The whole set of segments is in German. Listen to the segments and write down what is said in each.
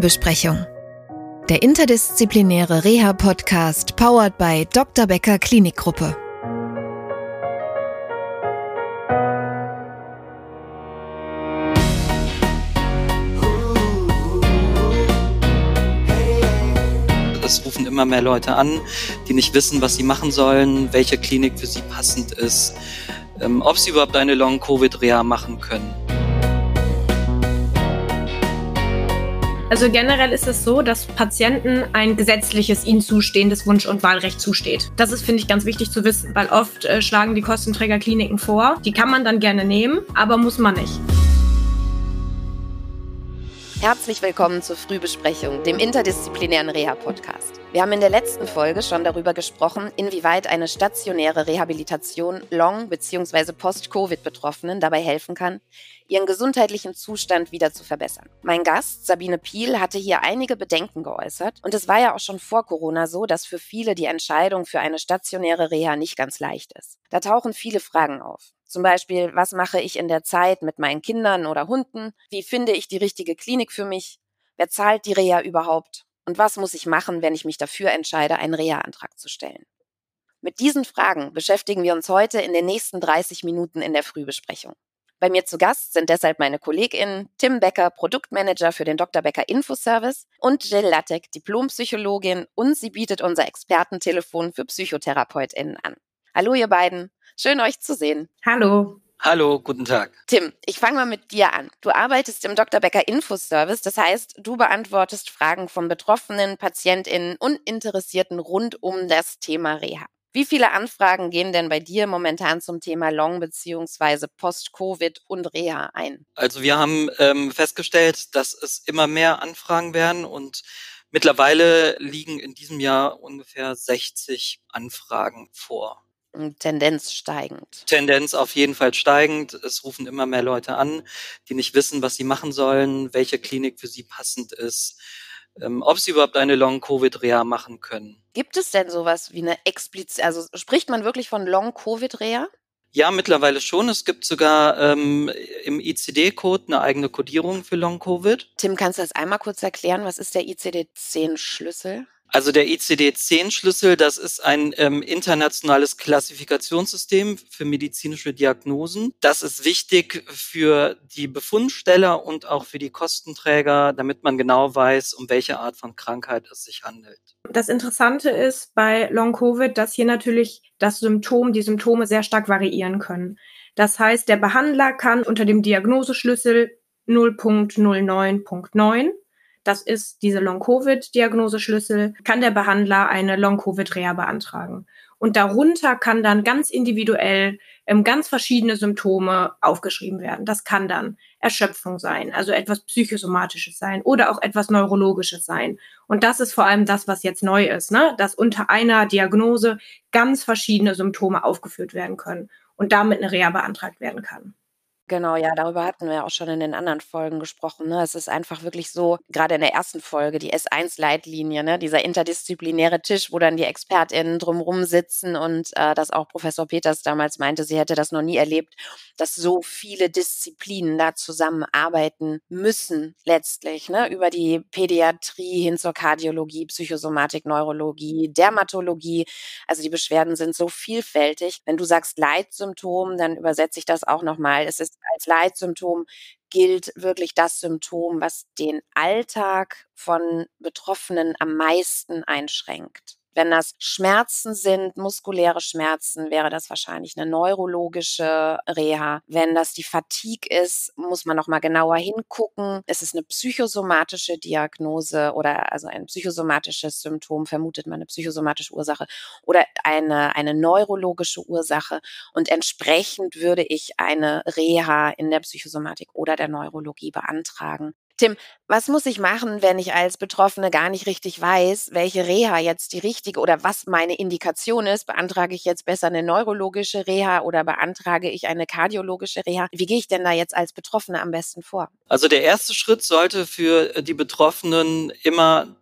Frühbesprechung. Der interdisziplinäre Reha-Podcast powered by Dr. Becker Klinikgruppe. Es rufen immer mehr Leute an, die nicht wissen, was sie machen sollen, welche Klinik für sie passend ist, ähm, ob sie überhaupt eine Long-Covid-Reha machen können. Also generell ist es so, dass Patienten ein gesetzliches ihnen zustehendes Wunsch- und Wahlrecht zusteht. Das ist, finde ich, ganz wichtig zu wissen, weil oft äh, schlagen die Kostenträgerkliniken vor. Die kann man dann gerne nehmen, aber muss man nicht. Herzlich willkommen zur Frühbesprechung, dem interdisziplinären Reha-Podcast. Wir haben in der letzten Folge schon darüber gesprochen, inwieweit eine stationäre Rehabilitation Long- bzw. Post-Covid-Betroffenen dabei helfen kann, ihren gesundheitlichen Zustand wieder zu verbessern. Mein Gast, Sabine Piel, hatte hier einige Bedenken geäußert und es war ja auch schon vor Corona so, dass für viele die Entscheidung für eine stationäre Reha nicht ganz leicht ist. Da tauchen viele Fragen auf. Zum Beispiel, was mache ich in der Zeit mit meinen Kindern oder Hunden? Wie finde ich die richtige Klinik für mich? Wer zahlt die Reha überhaupt? Und was muss ich machen, wenn ich mich dafür entscheide, einen Reha-Antrag zu stellen? Mit diesen Fragen beschäftigen wir uns heute in den nächsten 30 Minuten in der Frühbesprechung. Bei mir zu Gast sind deshalb meine KollegInnen Tim Becker, Produktmanager für den Dr. Becker Infoservice und Jill Lattek, Diplompsychologin und sie bietet unser Expertentelefon für PsychotherapeutInnen an. Hallo ihr beiden, Schön euch zu sehen. Hallo. Hallo, guten Tag. Tim, ich fange mal mit dir an. Du arbeitest im Dr. Becker Infoservice, das heißt, du beantwortest Fragen von Betroffenen, PatientInnen und Interessierten rund um das Thema Reha. Wie viele Anfragen gehen denn bei dir momentan zum Thema Long- bzw. Post-Covid und Reha ein? Also wir haben ähm, festgestellt, dass es immer mehr Anfragen werden und mittlerweile liegen in diesem Jahr ungefähr 60 Anfragen vor. Tendenz steigend. Tendenz auf jeden Fall steigend. Es rufen immer mehr Leute an, die nicht wissen, was sie machen sollen, welche Klinik für sie passend ist, ähm, ob sie überhaupt eine Long-Covid-Reha machen können. Gibt es denn sowas wie eine explizit, also spricht man wirklich von Long-Covid-Reha? Ja, mittlerweile schon. Es gibt sogar ähm, im ICD-Code eine eigene Codierung für Long-Covid. Tim, kannst du das einmal kurz erklären? Was ist der ICD-10-Schlüssel? Also der ICD-10-Schlüssel, das ist ein ähm, internationales Klassifikationssystem für medizinische Diagnosen. Das ist wichtig für die Befundsteller und auch für die Kostenträger, damit man genau weiß, um welche Art von Krankheit es sich handelt. Das Interessante ist bei Long-Covid, dass hier natürlich das Symptom, die Symptome sehr stark variieren können. Das heißt, der Behandler kann unter dem Diagnoseschlüssel 0.09.9 das ist diese Long-Covid-Diagnoseschlüssel, kann der Behandler eine Long-Covid-Reha beantragen. Und darunter kann dann ganz individuell ähm, ganz verschiedene Symptome aufgeschrieben werden. Das kann dann Erschöpfung sein, also etwas Psychosomatisches sein oder auch etwas Neurologisches sein. Und das ist vor allem das, was jetzt neu ist, ne? dass unter einer Diagnose ganz verschiedene Symptome aufgeführt werden können und damit eine Reha beantragt werden kann. Genau, ja, darüber hatten wir auch schon in den anderen Folgen gesprochen. Ne? Es ist einfach wirklich so, gerade in der ersten Folge, die S1-Leitlinie, ne? dieser interdisziplinäre Tisch, wo dann die ExpertInnen drumrum sitzen und äh, das auch Professor Peters damals meinte, sie hätte das noch nie erlebt, dass so viele Disziplinen da zusammenarbeiten müssen, letztlich, ne? über die Pädiatrie hin zur Kardiologie, Psychosomatik, Neurologie, Dermatologie. Also die Beschwerden sind so vielfältig. Wenn du sagst Leitsymptom, dann übersetze ich das auch nochmal. Es ist als Leitsymptom gilt wirklich das Symptom, was den Alltag von Betroffenen am meisten einschränkt. Wenn das Schmerzen sind, muskuläre Schmerzen, wäre das wahrscheinlich eine neurologische Reha. Wenn das die Fatigue ist, muss man noch mal genauer hingucken. Es ist eine psychosomatische Diagnose oder also ein psychosomatisches Symptom, vermutet man eine psychosomatische Ursache oder eine, eine neurologische Ursache. Und entsprechend würde ich eine Reha in der Psychosomatik oder der Neurologie beantragen. Tim, was muss ich machen, wenn ich als Betroffene gar nicht richtig weiß, welche Reha jetzt die richtige oder was meine Indikation ist? Beantrage ich jetzt besser eine neurologische Reha oder beantrage ich eine kardiologische Reha? Wie gehe ich denn da jetzt als Betroffene am besten vor? Also der erste Schritt sollte für die Betroffenen immer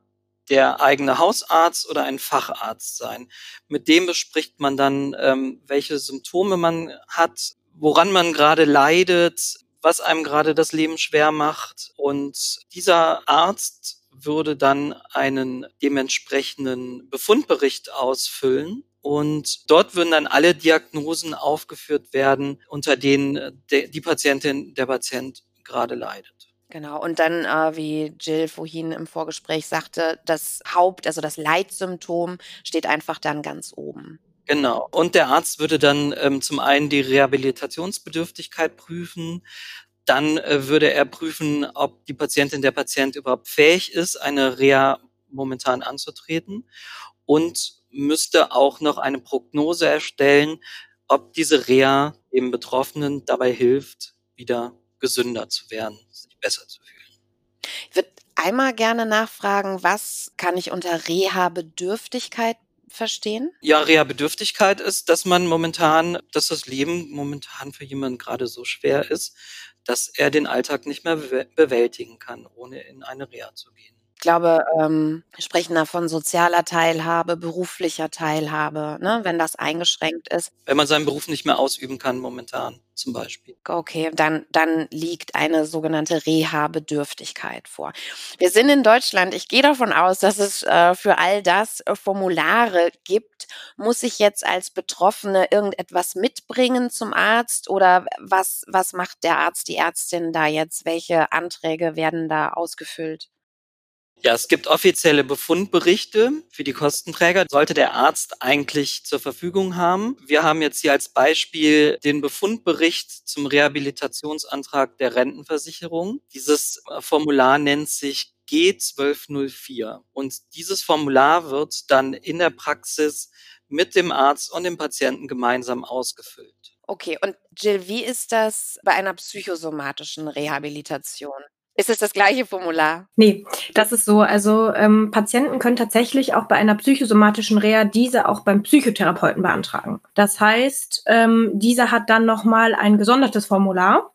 der eigene Hausarzt oder ein Facharzt sein. Mit dem bespricht man dann, ähm, welche Symptome man hat, woran man gerade leidet, was einem gerade das Leben schwer macht. Und dieser Arzt würde dann einen dementsprechenden Befundbericht ausfüllen und dort würden dann alle Diagnosen aufgeführt werden, unter denen die Patientin, der Patient gerade leidet. Genau, und dann, äh, wie Jill vorhin im Vorgespräch sagte, das Haupt, also das Leitsymptom steht einfach dann ganz oben. Genau. Und der Arzt würde dann ähm, zum einen die Rehabilitationsbedürftigkeit prüfen, dann äh, würde er prüfen, ob die Patientin, der Patient überhaupt fähig ist, eine Reha momentan anzutreten und müsste auch noch eine Prognose erstellen, ob diese Reha dem Betroffenen dabei hilft, wieder gesünder zu werden, sich besser zu fühlen. Ich würde einmal gerne nachfragen, was kann ich unter Reha-Bedürftigkeit verstehen? Ja, Reha-Bedürftigkeit ist, dass man momentan, dass das Leben momentan für jemanden gerade so schwer ist, dass er den Alltag nicht mehr bewältigen kann, ohne in eine Reha zu gehen. Ich glaube, ähm, wir sprechen da von sozialer Teilhabe, beruflicher Teilhabe, ne, wenn das eingeschränkt ist. Wenn man seinen Beruf nicht mehr ausüben kann momentan zum Beispiel. Okay, dann, dann liegt eine sogenannte Reha-Bedürftigkeit vor. Wir sind in Deutschland. Ich gehe davon aus, dass es äh, für all das äh, Formulare gibt. Muss ich jetzt als Betroffene irgendetwas mitbringen zum Arzt oder was, was macht der Arzt, die Ärztin da jetzt? Welche Anträge werden da ausgefüllt? Ja, es gibt offizielle Befundberichte für die Kostenträger, sollte der Arzt eigentlich zur Verfügung haben. Wir haben jetzt hier als Beispiel den Befundbericht zum Rehabilitationsantrag der Rentenversicherung. Dieses äh, Formular nennt sich G1204 und dieses Formular wird dann in der Praxis mit dem Arzt und dem Patienten gemeinsam ausgefüllt. Okay, und Jill, wie ist das bei einer psychosomatischen Rehabilitation? Ist es das gleiche Formular? Nee, das ist so. Also ähm, Patienten können tatsächlich auch bei einer psychosomatischen Reha diese auch beim Psychotherapeuten beantragen. Das heißt, ähm, dieser hat dann nochmal ein gesondertes Formular.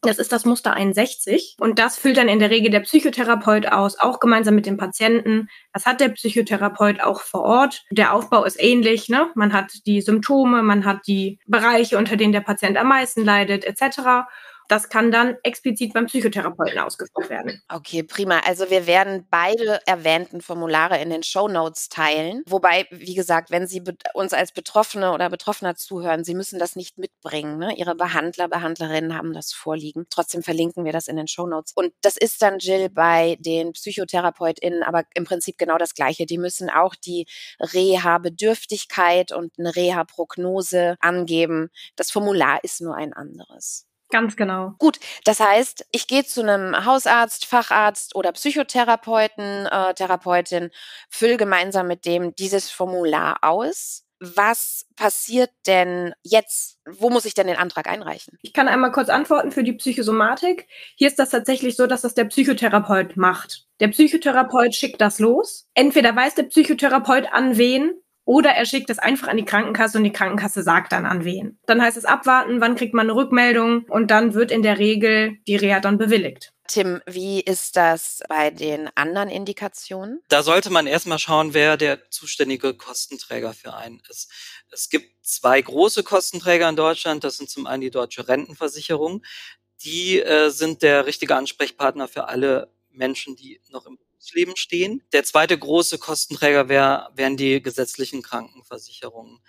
Das ist das Muster 61 und das füllt dann in der Regel der Psychotherapeut aus, auch gemeinsam mit dem Patienten. Das hat der Psychotherapeut auch vor Ort. Der Aufbau ist ähnlich. Ne? Man hat die Symptome, man hat die Bereiche, unter denen der Patient am meisten leidet, etc. Das kann dann explizit beim Psychotherapeuten ausgeführt werden. Okay, prima. Also wir werden beide erwähnten Formulare in den Show Notes teilen. Wobei, wie gesagt, wenn Sie uns als Betroffene oder Betroffener zuhören, Sie müssen das nicht mitbringen. Ne? Ihre Behandler, Behandlerinnen haben das vorliegen. Trotzdem verlinken wir das in den Show Notes. Und das ist dann, Jill, bei den PsychotherapeutInnen aber im Prinzip genau das Gleiche. Die müssen auch die Reha-Bedürftigkeit und eine Reha-Prognose angeben. Das Formular ist nur ein anderes. Ganz genau. Gut, das heißt, ich gehe zu einem Hausarzt, Facharzt oder Psychotherapeuten, äh, Therapeutin, fülle gemeinsam mit dem dieses Formular aus. Was passiert denn jetzt? Wo muss ich denn den Antrag einreichen? Ich kann einmal kurz antworten für die Psychosomatik. Hier ist das tatsächlich so, dass das der Psychotherapeut macht. Der Psychotherapeut schickt das los. Entweder weiß der Psychotherapeut an wen oder er schickt es einfach an die Krankenkasse und die Krankenkasse sagt dann an wen. Dann heißt es abwarten, wann kriegt man eine Rückmeldung und dann wird in der Regel die Reha dann bewilligt. Tim, wie ist das bei den anderen Indikationen? Da sollte man erstmal schauen, wer der zuständige Kostenträger für einen ist. Es gibt zwei große Kostenträger in Deutschland. Das sind zum einen die Deutsche Rentenversicherung. Die äh, sind der richtige Ansprechpartner für alle Menschen, die noch im Berufsleben stehen. Der zweite große Kostenträger wär, wären die gesetzlichen Krankenversicherungen.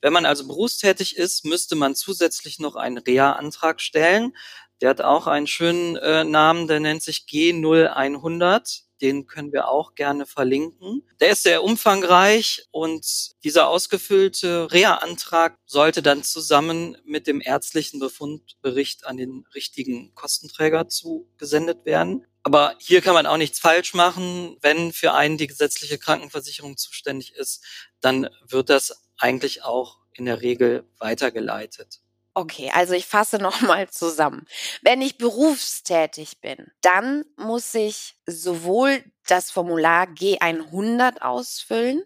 Wenn man also berufstätig ist, müsste man zusätzlich noch einen Reha-Antrag stellen. Der hat auch einen schönen äh, Namen, der nennt sich G0100. Den können wir auch gerne verlinken. Der ist sehr umfangreich und dieser ausgefüllte Reha-Antrag sollte dann zusammen mit dem ärztlichen Befundbericht an den richtigen Kostenträger zugesendet werden. Aber hier kann man auch nichts falsch machen. Wenn für einen die gesetzliche Krankenversicherung zuständig ist, dann wird das eigentlich auch in der Regel weitergeleitet. Okay, also ich fasse nochmal zusammen. Wenn ich berufstätig bin, dann muss ich sowohl das Formular G100 ausfüllen,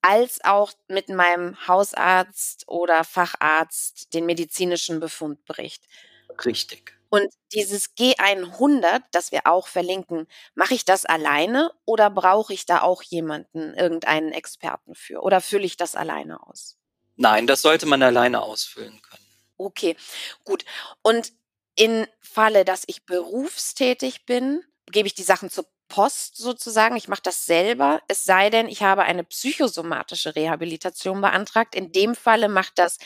als auch mit meinem Hausarzt oder Facharzt den medizinischen Befundbericht. Richtig. Und dieses G100, das wir auch verlinken, mache ich das alleine oder brauche ich da auch jemanden, irgendeinen Experten für? Oder fülle ich das alleine aus? Nein, das sollte man alleine ausfüllen können. Okay, gut. Und im Falle, dass ich berufstätig bin, gebe ich die Sachen zur Post sozusagen. Ich mache das selber, es sei denn, ich habe eine psychosomatische Rehabilitation beantragt. In dem Falle macht das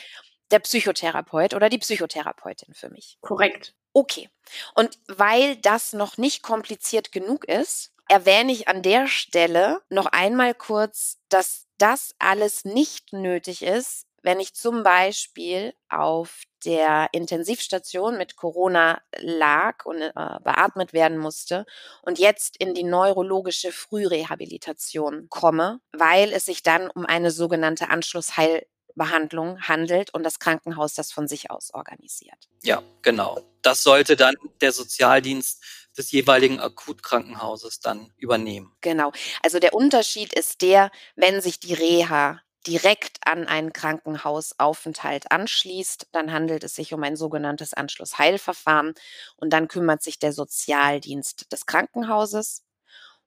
der Psychotherapeut oder die Psychotherapeutin für mich. Korrekt. Okay. Und weil das noch nicht kompliziert genug ist, erwähne ich an der Stelle noch einmal kurz, dass das alles nicht nötig ist, wenn ich zum Beispiel auf der Intensivstation mit Corona lag und äh, beatmet werden musste und jetzt in die neurologische Frührehabilitation komme, weil es sich dann um eine sogenannte Anschlussheilbehandlung handelt und das Krankenhaus das von sich aus organisiert. Ja, genau. Das sollte dann der Sozialdienst des jeweiligen Akutkrankenhauses dann übernehmen. Genau. Also der Unterschied ist der, wenn sich die Reha direkt an einen Krankenhausaufenthalt anschließt, dann handelt es sich um ein sogenanntes Anschlussheilverfahren und dann kümmert sich der Sozialdienst des Krankenhauses.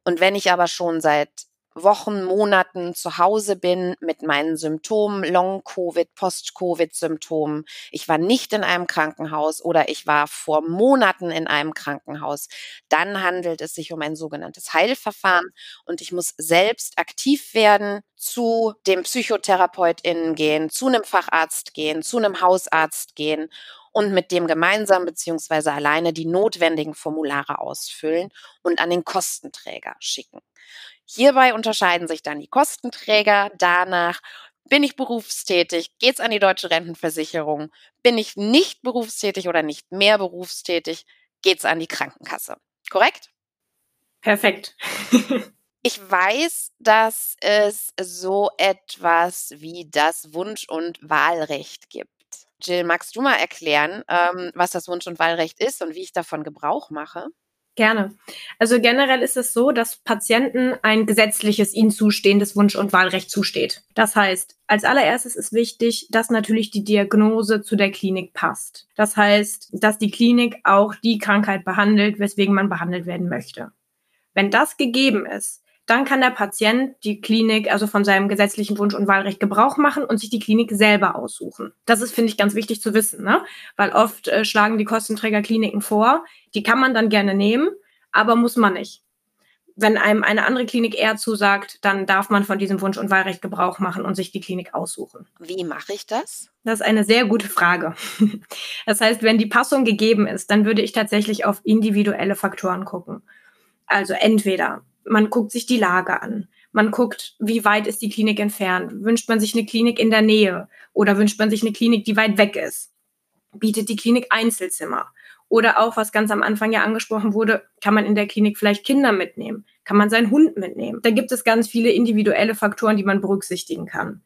Und wenn ich aber schon seit Wochen, Monaten zu Hause bin mit meinen Symptomen, Long-Covid, Post-Covid-Symptomen. Ich war nicht in einem Krankenhaus oder ich war vor Monaten in einem Krankenhaus. Dann handelt es sich um ein sogenanntes Heilverfahren und ich muss selbst aktiv werden, zu dem PsychotherapeutInnen gehen, zu einem Facharzt gehen, zu einem Hausarzt gehen und mit dem gemeinsam beziehungsweise alleine die notwendigen Formulare ausfüllen und an den Kostenträger schicken. Hierbei unterscheiden sich dann die Kostenträger danach, bin ich berufstätig? Geht's an die deutsche Rentenversicherung? Bin ich nicht berufstätig oder nicht mehr berufstätig? Geht's an die Krankenkasse? Korrekt? Perfekt. ich weiß, dass es so etwas wie das Wunsch- und Wahlrecht gibt. Jill, magst du mal erklären, ähm, was das Wunsch- und Wahlrecht ist und wie ich davon Gebrauch mache? Gerne. Also generell ist es so, dass Patienten ein gesetzliches ihnen zustehendes Wunsch- und Wahlrecht zusteht. Das heißt, als allererstes ist wichtig, dass natürlich die Diagnose zu der Klinik passt. Das heißt, dass die Klinik auch die Krankheit behandelt, weswegen man behandelt werden möchte. Wenn das gegeben ist, dann kann der Patient die Klinik, also von seinem gesetzlichen Wunsch- und Wahlrecht Gebrauch machen und sich die Klinik selber aussuchen. Das ist, finde ich, ganz wichtig zu wissen, ne? weil oft äh, schlagen die Kostenträger Kliniken vor, die kann man dann gerne nehmen, aber muss man nicht. Wenn einem eine andere Klinik eher zusagt, dann darf man von diesem Wunsch- und Wahlrecht Gebrauch machen und sich die Klinik aussuchen. Wie mache ich das? Das ist eine sehr gute Frage. Das heißt, wenn die Passung gegeben ist, dann würde ich tatsächlich auf individuelle Faktoren gucken. Also entweder man guckt sich die Lage an. Man guckt, wie weit ist die Klinik entfernt. Wünscht man sich eine Klinik in der Nähe oder wünscht man sich eine Klinik, die weit weg ist? Bietet die Klinik Einzelzimmer? Oder auch, was ganz am Anfang ja angesprochen wurde, kann man in der Klinik vielleicht Kinder mitnehmen? Kann man seinen Hund mitnehmen? Da gibt es ganz viele individuelle Faktoren, die man berücksichtigen kann.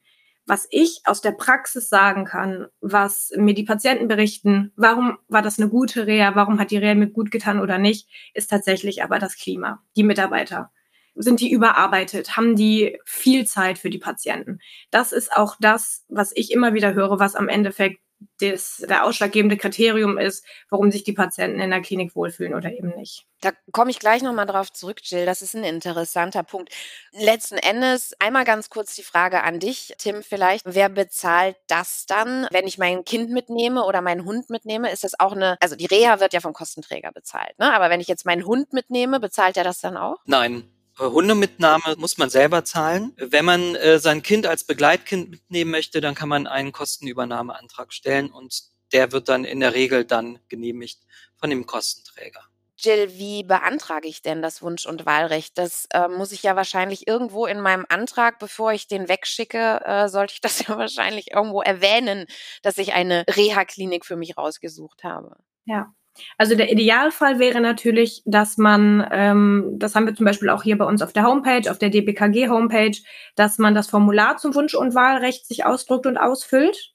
Was ich aus der Praxis sagen kann, was mir die Patienten berichten, warum war das eine gute Reha, warum hat die Reha mir gut getan oder nicht, ist tatsächlich aber das Klima, die Mitarbeiter. Sind die überarbeitet? Haben die viel Zeit für die Patienten? Das ist auch das, was ich immer wieder höre, was am Endeffekt das, der ausschlaggebende Kriterium ist, warum sich die Patienten in der Klinik wohlfühlen oder eben nicht. Da komme ich gleich nochmal drauf zurück, Jill. Das ist ein interessanter Punkt. Letzten Endes einmal ganz kurz die Frage an dich, Tim, vielleicht. Wer bezahlt das dann, wenn ich mein Kind mitnehme oder meinen Hund mitnehme? Ist das auch eine, also die Reha wird ja vom Kostenträger bezahlt, ne? Aber wenn ich jetzt meinen Hund mitnehme, bezahlt er das dann auch? Nein, Hundemitnahme muss man selber zahlen. Wenn man äh, sein Kind als Begleitkind mitnehmen möchte, dann kann man einen Kostenübernahmeantrag stellen und der wird dann in der Regel dann genehmigt von dem Kostenträger. Jill, wie beantrage ich denn das Wunsch- und Wahlrecht? Das äh, muss ich ja wahrscheinlich irgendwo in meinem Antrag, bevor ich den wegschicke, äh, sollte ich das ja wahrscheinlich irgendwo erwähnen, dass ich eine Reha-Klinik für mich rausgesucht habe. Ja, also der Idealfall wäre natürlich, dass man, ähm, das haben wir zum Beispiel auch hier bei uns auf der Homepage, auf der DBKG-Homepage, dass man das Formular zum Wunsch- und Wahlrecht sich ausdruckt und ausfüllt.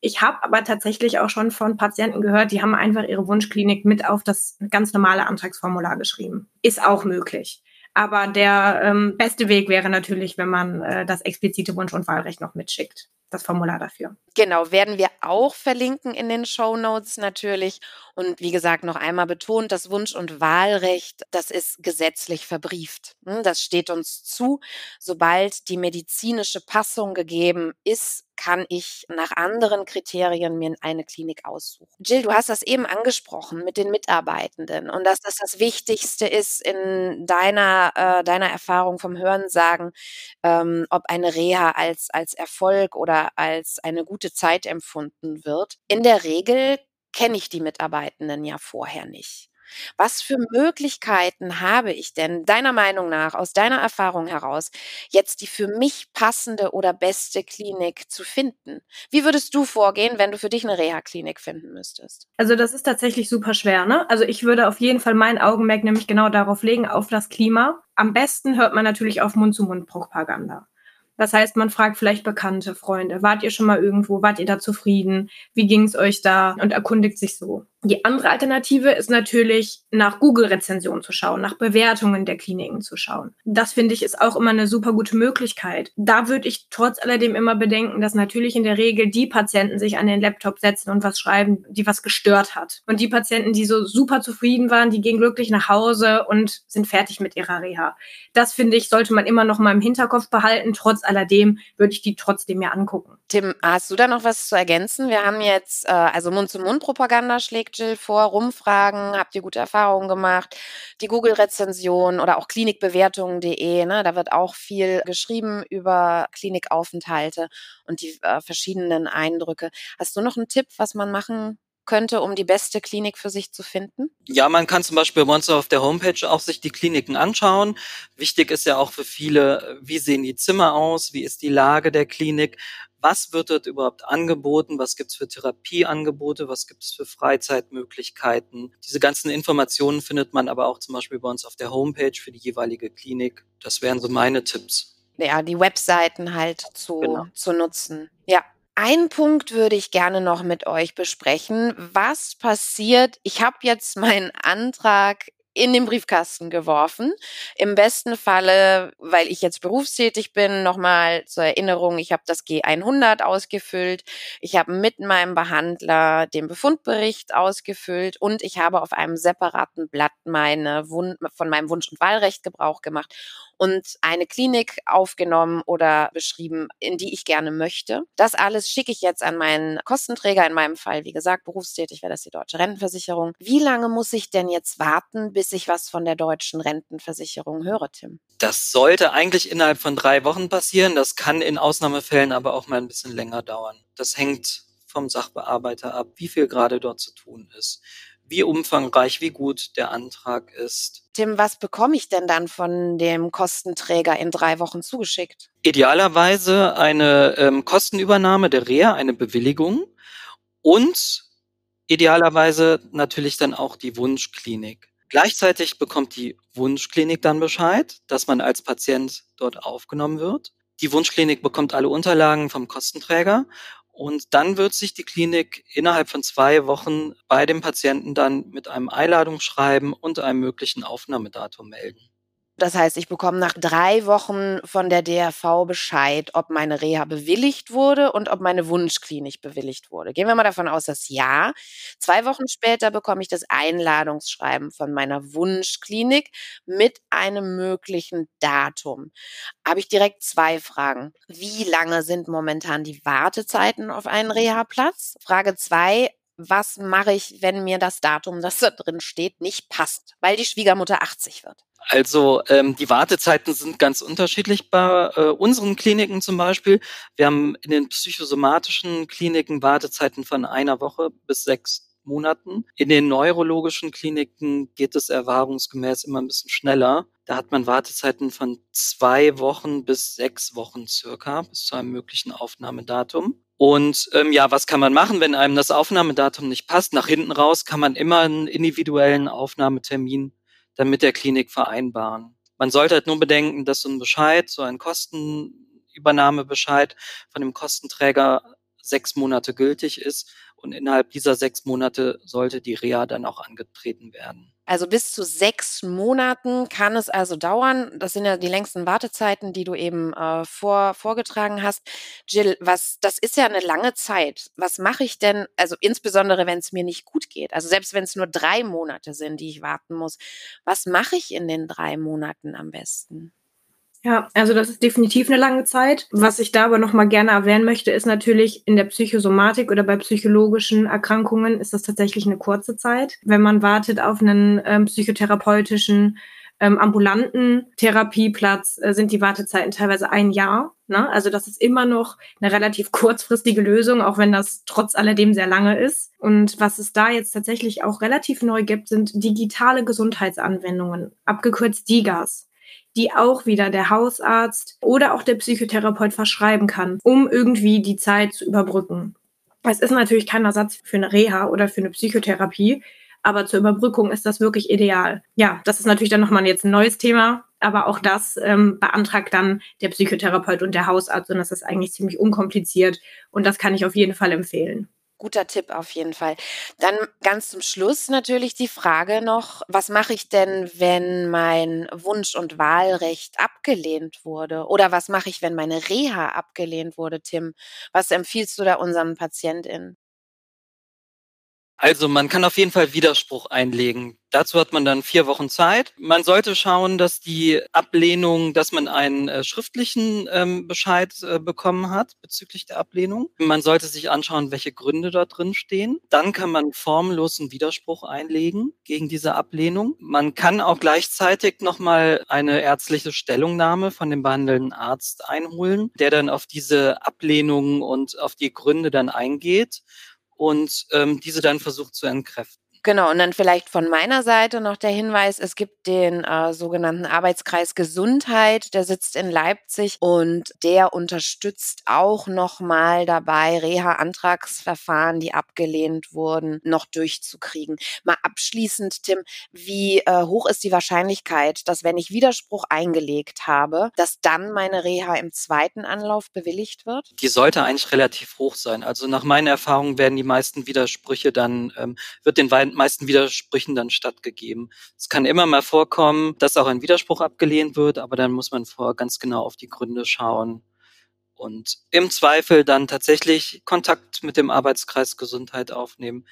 Ich habe aber tatsächlich auch schon von Patienten gehört, die haben einfach ihre Wunschklinik mit auf das ganz normale Antragsformular geschrieben. Ist auch möglich. Aber der ähm, beste Weg wäre natürlich, wenn man äh, das explizite Wunsch- und Wahlrecht noch mitschickt das Formular dafür. Genau, werden wir auch verlinken in den Show Notes natürlich. Und wie gesagt, noch einmal betont, das Wunsch- und Wahlrecht, das ist gesetzlich verbrieft. Hm, das steht uns zu. Sobald die medizinische Passung gegeben ist, kann ich nach anderen Kriterien mir eine Klinik aussuchen? Jill, du hast das eben angesprochen mit den Mitarbeitenden und dass das das Wichtigste ist in deiner, äh, deiner Erfahrung vom Hörensagen, ähm, ob eine Reha als, als Erfolg oder als eine gute Zeit empfunden wird. In der Regel kenne ich die Mitarbeitenden ja vorher nicht. Was für Möglichkeiten habe ich denn deiner Meinung nach, aus deiner Erfahrung heraus, jetzt die für mich passende oder beste Klinik zu finden? Wie würdest du vorgehen, wenn du für dich eine Reha-Klinik finden müsstest? Also das ist tatsächlich super schwer. Ne? Also ich würde auf jeden Fall mein Augenmerk nämlich genau darauf legen, auf das Klima. Am besten hört man natürlich auf Mund-zu-Mund-Propaganda. Das heißt, man fragt vielleicht Bekannte, Freunde, wart ihr schon mal irgendwo, wart ihr da zufrieden, wie ging es euch da und erkundigt sich so. Die andere Alternative ist natürlich, nach Google-Rezensionen zu schauen, nach Bewertungen der Kliniken zu schauen. Das finde ich ist auch immer eine super gute Möglichkeit. Da würde ich trotz alledem immer bedenken, dass natürlich in der Regel die Patienten sich an den Laptop setzen und was schreiben, die was gestört hat. Und die Patienten, die so super zufrieden waren, die gehen glücklich nach Hause und sind fertig mit ihrer Reha. Das finde ich, sollte man immer noch mal im Hinterkopf behalten. Trotz alledem würde ich die trotzdem mir angucken. Tim, hast du da noch was zu ergänzen? Wir haben jetzt, äh, also Mund-zu-Mund-Propaganda schlägt Jill vor, rumfragen, habt ihr gute Erfahrungen gemacht, die Google-Rezension oder auch klinikbewertungen.de, ne, da wird auch viel geschrieben über Klinikaufenthalte und die äh, verschiedenen Eindrücke. Hast du noch einen Tipp, was man machen könnte, um die beste Klinik für sich zu finden? Ja, man kann zum Beispiel bei uns auf der Homepage auch sich die Kliniken anschauen. Wichtig ist ja auch für viele, wie sehen die Zimmer aus, wie ist die Lage der Klinik, was wird dort überhaupt angeboten, was gibt's für Therapieangebote, was gibt's für Freizeitmöglichkeiten. Diese ganzen Informationen findet man aber auch zum Beispiel bei uns auf der Homepage für die jeweilige Klinik. Das wären so meine Tipps. Ja, die Webseiten halt zu, genau. zu nutzen. Ja, ein Punkt würde ich gerne noch mit euch besprechen. Was passiert? Ich habe jetzt meinen Antrag in den Briefkasten geworfen. Im besten Falle, weil ich jetzt berufstätig bin, nochmal zur Erinnerung, ich habe das G100 ausgefüllt, ich habe mit meinem Behandler den Befundbericht ausgefüllt und ich habe auf einem separaten Blatt meine Wun von meinem Wunsch- und Wahlrecht Gebrauch gemacht und eine Klinik aufgenommen oder beschrieben, in die ich gerne möchte. Das alles schicke ich jetzt an meinen Kostenträger, in meinem Fall, wie gesagt, berufstätig wäre das die deutsche Rentenversicherung. Wie lange muss ich denn jetzt warten, bis ich was von der deutschen Rentenversicherung höre, Tim? Das sollte eigentlich innerhalb von drei Wochen passieren. Das kann in Ausnahmefällen aber auch mal ein bisschen länger dauern. Das hängt vom Sachbearbeiter ab, wie viel gerade dort zu tun ist wie umfangreich, wie gut der Antrag ist. Tim, was bekomme ich denn dann von dem Kostenträger in drei Wochen zugeschickt? Idealerweise eine ähm, Kostenübernahme der Reha, eine Bewilligung und idealerweise natürlich dann auch die Wunschklinik. Gleichzeitig bekommt die Wunschklinik dann Bescheid, dass man als Patient dort aufgenommen wird. Die Wunschklinik bekommt alle Unterlagen vom Kostenträger und dann wird sich die Klinik innerhalb von zwei Wochen bei dem Patienten dann mit einem Einladungsschreiben und einem möglichen Aufnahmedatum melden. Das heißt, ich bekomme nach drei Wochen von der DRV Bescheid, ob meine Reha bewilligt wurde und ob meine Wunschklinik bewilligt wurde. Gehen wir mal davon aus, dass ja. Zwei Wochen später bekomme ich das Einladungsschreiben von meiner Wunschklinik mit einem möglichen Datum. Habe ich direkt zwei Fragen. Wie lange sind momentan die Wartezeiten auf einen Reha-Platz? Frage zwei, was mache ich, wenn mir das Datum, das da drin steht, nicht passt, weil die Schwiegermutter 80 wird? Also ähm, die Wartezeiten sind ganz unterschiedlich bei äh, unseren Kliniken zum Beispiel. Wir haben in den psychosomatischen Kliniken Wartezeiten von einer Woche bis sechs Monaten. In den neurologischen Kliniken geht es erfahrungsgemäß immer ein bisschen schneller. Da hat man Wartezeiten von zwei Wochen bis sechs Wochen circa, bis zu einem möglichen Aufnahmedatum. Und ähm, ja, was kann man machen, wenn einem das Aufnahmedatum nicht passt? Nach hinten raus kann man immer einen individuellen Aufnahmetermin dann mit der Klinik vereinbaren. Man sollte halt nur bedenken, dass so ein Bescheid, so ein Kostenübernahmebescheid von dem Kostenträger sechs Monate gültig ist und innerhalb dieser sechs Monate sollte die Reha dann auch angetreten werden. Also bis zu sechs Monaten kann es also dauern. Das sind ja die längsten Wartezeiten, die du eben äh, vor, vorgetragen hast. Jill, was, das ist ja eine lange Zeit. Was mache ich denn, also insbesondere wenn es mir nicht gut geht, also selbst wenn es nur drei Monate sind, die ich warten muss, was mache ich in den drei Monaten am besten? Ja, also das ist definitiv eine lange Zeit. Was ich da aber noch mal gerne erwähnen möchte, ist natürlich in der Psychosomatik oder bei psychologischen Erkrankungen ist das tatsächlich eine kurze Zeit. Wenn man wartet auf einen ähm, psychotherapeutischen ähm, ambulanten Therapieplatz äh, sind die Wartezeiten teilweise ein Jahr. Ne? Also das ist immer noch eine relativ kurzfristige Lösung, auch wenn das trotz alledem sehr lange ist. Und was es da jetzt tatsächlich auch relativ neu gibt, sind digitale Gesundheitsanwendungen, abgekürzt DIGAS die auch wieder der Hausarzt oder auch der Psychotherapeut verschreiben kann, um irgendwie die Zeit zu überbrücken. Es ist natürlich kein Ersatz für eine Reha oder für eine Psychotherapie, aber zur Überbrückung ist das wirklich ideal. Ja, das ist natürlich dann nochmal jetzt ein neues Thema, aber auch das ähm, beantragt dann der Psychotherapeut und der Hausarzt und das ist eigentlich ziemlich unkompliziert und das kann ich auf jeden Fall empfehlen. Guter Tipp auf jeden Fall. Dann ganz zum Schluss natürlich die Frage noch, was mache ich denn, wenn mein Wunsch- und Wahlrecht abgelehnt wurde? Oder was mache ich, wenn meine Reha abgelehnt wurde, Tim? Was empfiehlst du da unseren PatientInnen? Also man kann auf jeden Fall Widerspruch einlegen. Dazu hat man dann vier Wochen Zeit. Man sollte schauen, dass die Ablehnung, dass man einen äh, schriftlichen ähm, Bescheid äh, bekommen hat bezüglich der Ablehnung. Man sollte sich anschauen, welche Gründe da drin stehen. Dann kann man formlosen Widerspruch einlegen gegen diese Ablehnung. Man kann auch gleichzeitig nochmal eine ärztliche Stellungnahme von dem behandelnden Arzt einholen, der dann auf diese Ablehnung und auf die Gründe dann eingeht und ähm, diese dann versucht zu entkräften. Genau, und dann vielleicht von meiner Seite noch der Hinweis, es gibt den äh, sogenannten Arbeitskreis Gesundheit, der sitzt in Leipzig und der unterstützt auch nochmal dabei, Reha-Antragsverfahren, die abgelehnt wurden, noch durchzukriegen. Mal abschließend, Tim, wie äh, hoch ist die Wahrscheinlichkeit, dass wenn ich Widerspruch eingelegt habe, dass dann meine Reha im zweiten Anlauf bewilligt wird? Die sollte eigentlich relativ hoch sein. Also nach meiner Erfahrung werden die meisten Widersprüche dann, ähm, wird den meisten Widersprüchen dann stattgegeben. Es kann immer mal vorkommen, dass auch ein Widerspruch abgelehnt wird, aber dann muss man vorher ganz genau auf die Gründe schauen und im Zweifel dann tatsächlich Kontakt mit dem Arbeitskreis Gesundheit aufnehmen.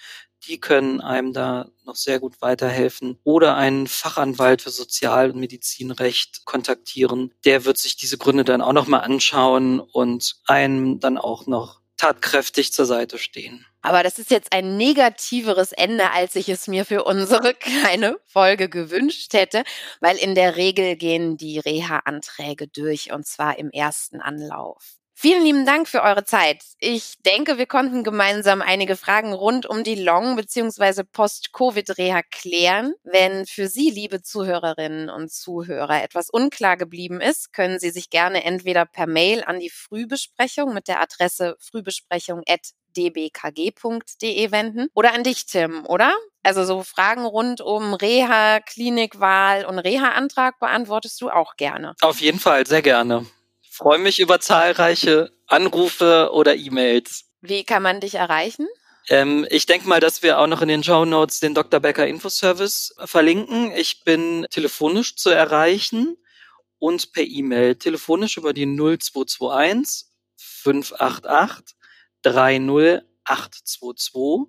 Die können einem da noch sehr gut weiterhelfen oder einen Fachanwalt für Sozial- und Medizinrecht kontaktieren. Der wird sich diese Gründe dann auch noch mal anschauen und einem dann auch noch tatkräftig zur Seite stehen. Aber das ist jetzt ein negativeres Ende, als ich es mir für unsere kleine Folge gewünscht hätte, weil in der Regel gehen die Reha-Anträge durch und zwar im ersten Anlauf. Vielen lieben Dank für eure Zeit. Ich denke, wir konnten gemeinsam einige Fragen rund um die Long- bzw. Post-Covid-Reha klären. Wenn für Sie, liebe Zuhörerinnen und Zuhörer, etwas unklar geblieben ist, können Sie sich gerne entweder per Mail an die Frühbesprechung mit der Adresse frühbesprechung.dbkg.de wenden oder an dich, Tim, oder? Also so Fragen rund um Reha, Klinikwahl und Reha-Antrag beantwortest du auch gerne. Auf jeden Fall, sehr gerne freue mich über zahlreiche Anrufe oder E-Mails. Wie kann man dich erreichen? Ähm, ich denke mal, dass wir auch noch in den Show Notes den Dr. Becker Infoservice verlinken. Ich bin telefonisch zu erreichen und per E-Mail. Telefonisch über die 0221 588 30822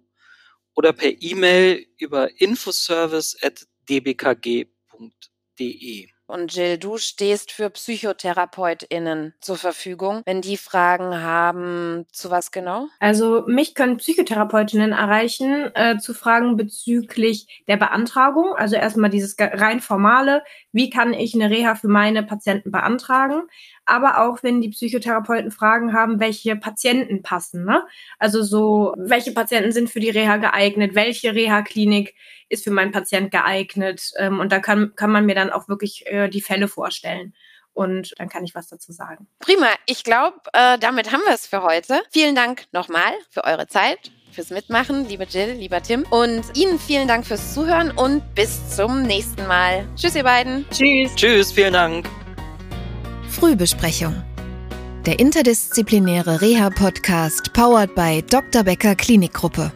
oder per E-Mail über infoservice.dbkg.de. Und Jill, du stehst für PsychotherapeutInnen zur Verfügung, wenn die Fragen haben, zu was genau? Also mich können PsychotherapeutInnen erreichen äh, zu Fragen bezüglich der Beantragung. Also erstmal dieses rein formale, wie kann ich eine Reha für meine Patienten beantragen? aber auch wenn die Psychotherapeuten Fragen haben, welche Patienten passen. Ne? Also so, welche Patienten sind für die Reha geeignet, welche Reha-Klinik ist für meinen Patient geeignet. Ähm, und da kann, kann man mir dann auch wirklich äh, die Fälle vorstellen. Und dann kann ich was dazu sagen. Prima. Ich glaube, äh, damit haben wir es für heute. Vielen Dank nochmal für eure Zeit fürs Mitmachen, liebe Jill, lieber Tim. Und Ihnen vielen Dank fürs Zuhören und bis zum nächsten Mal. Tschüss, ihr beiden. Tschüss. Tschüss, vielen Dank. Frühbesprechung. Der interdisziplinäre Reha-Podcast powered by Dr. Becker Klinikgruppe.